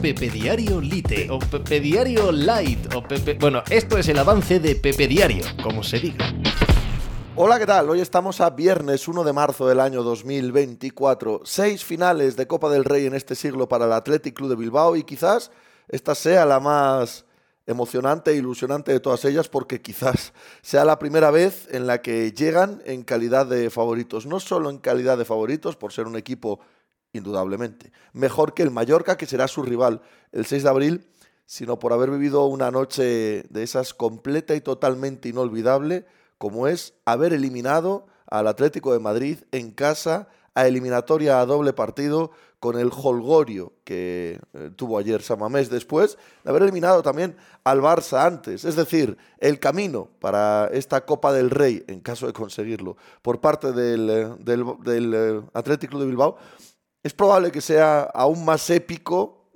Pepe Diario Lite o Pepe Diario Light o Pepe... Bueno, esto es el avance de Pepe Diario, como se diga. Hola, ¿qué tal? Hoy estamos a viernes 1 de marzo del año 2024. Seis finales de Copa del Rey en este siglo para el Athletic Club de Bilbao y quizás esta sea la más emocionante e ilusionante de todas ellas porque quizás sea la primera vez en la que llegan en calidad de favoritos. No solo en calidad de favoritos por ser un equipo indudablemente mejor que el Mallorca, que será su rival el 6 de abril, sino por haber vivido una noche de esas completa y totalmente inolvidable como es haber eliminado al Atlético de Madrid en casa a eliminatoria a doble partido con el holgorio que eh, tuvo ayer Samamés después de haber eliminado también al Barça antes. Es decir, el camino para esta Copa del Rey, en caso de conseguirlo, por parte del, eh, del, eh, Atlético de Bilbao, es probable que sea aún más épico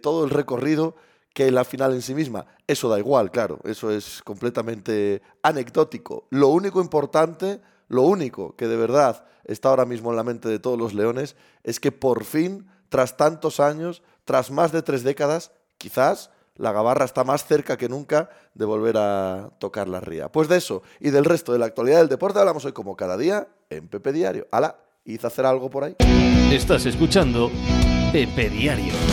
todo el recorrido que la final en sí misma. Eso da igual, claro, eso es completamente anecdótico. Lo único importante, lo único que de verdad está ahora mismo en la mente de todos los leones es que por fin, tras tantos años, tras más de tres décadas, quizás la Gabarra está más cerca que nunca de volver a tocar la ría. Pues de eso y del resto de la actualidad del deporte hablamos hoy como cada día en Pepe Diario. ¡Hala! ¿Hice hacer algo por ahí? Estás escuchando Pepe Diario.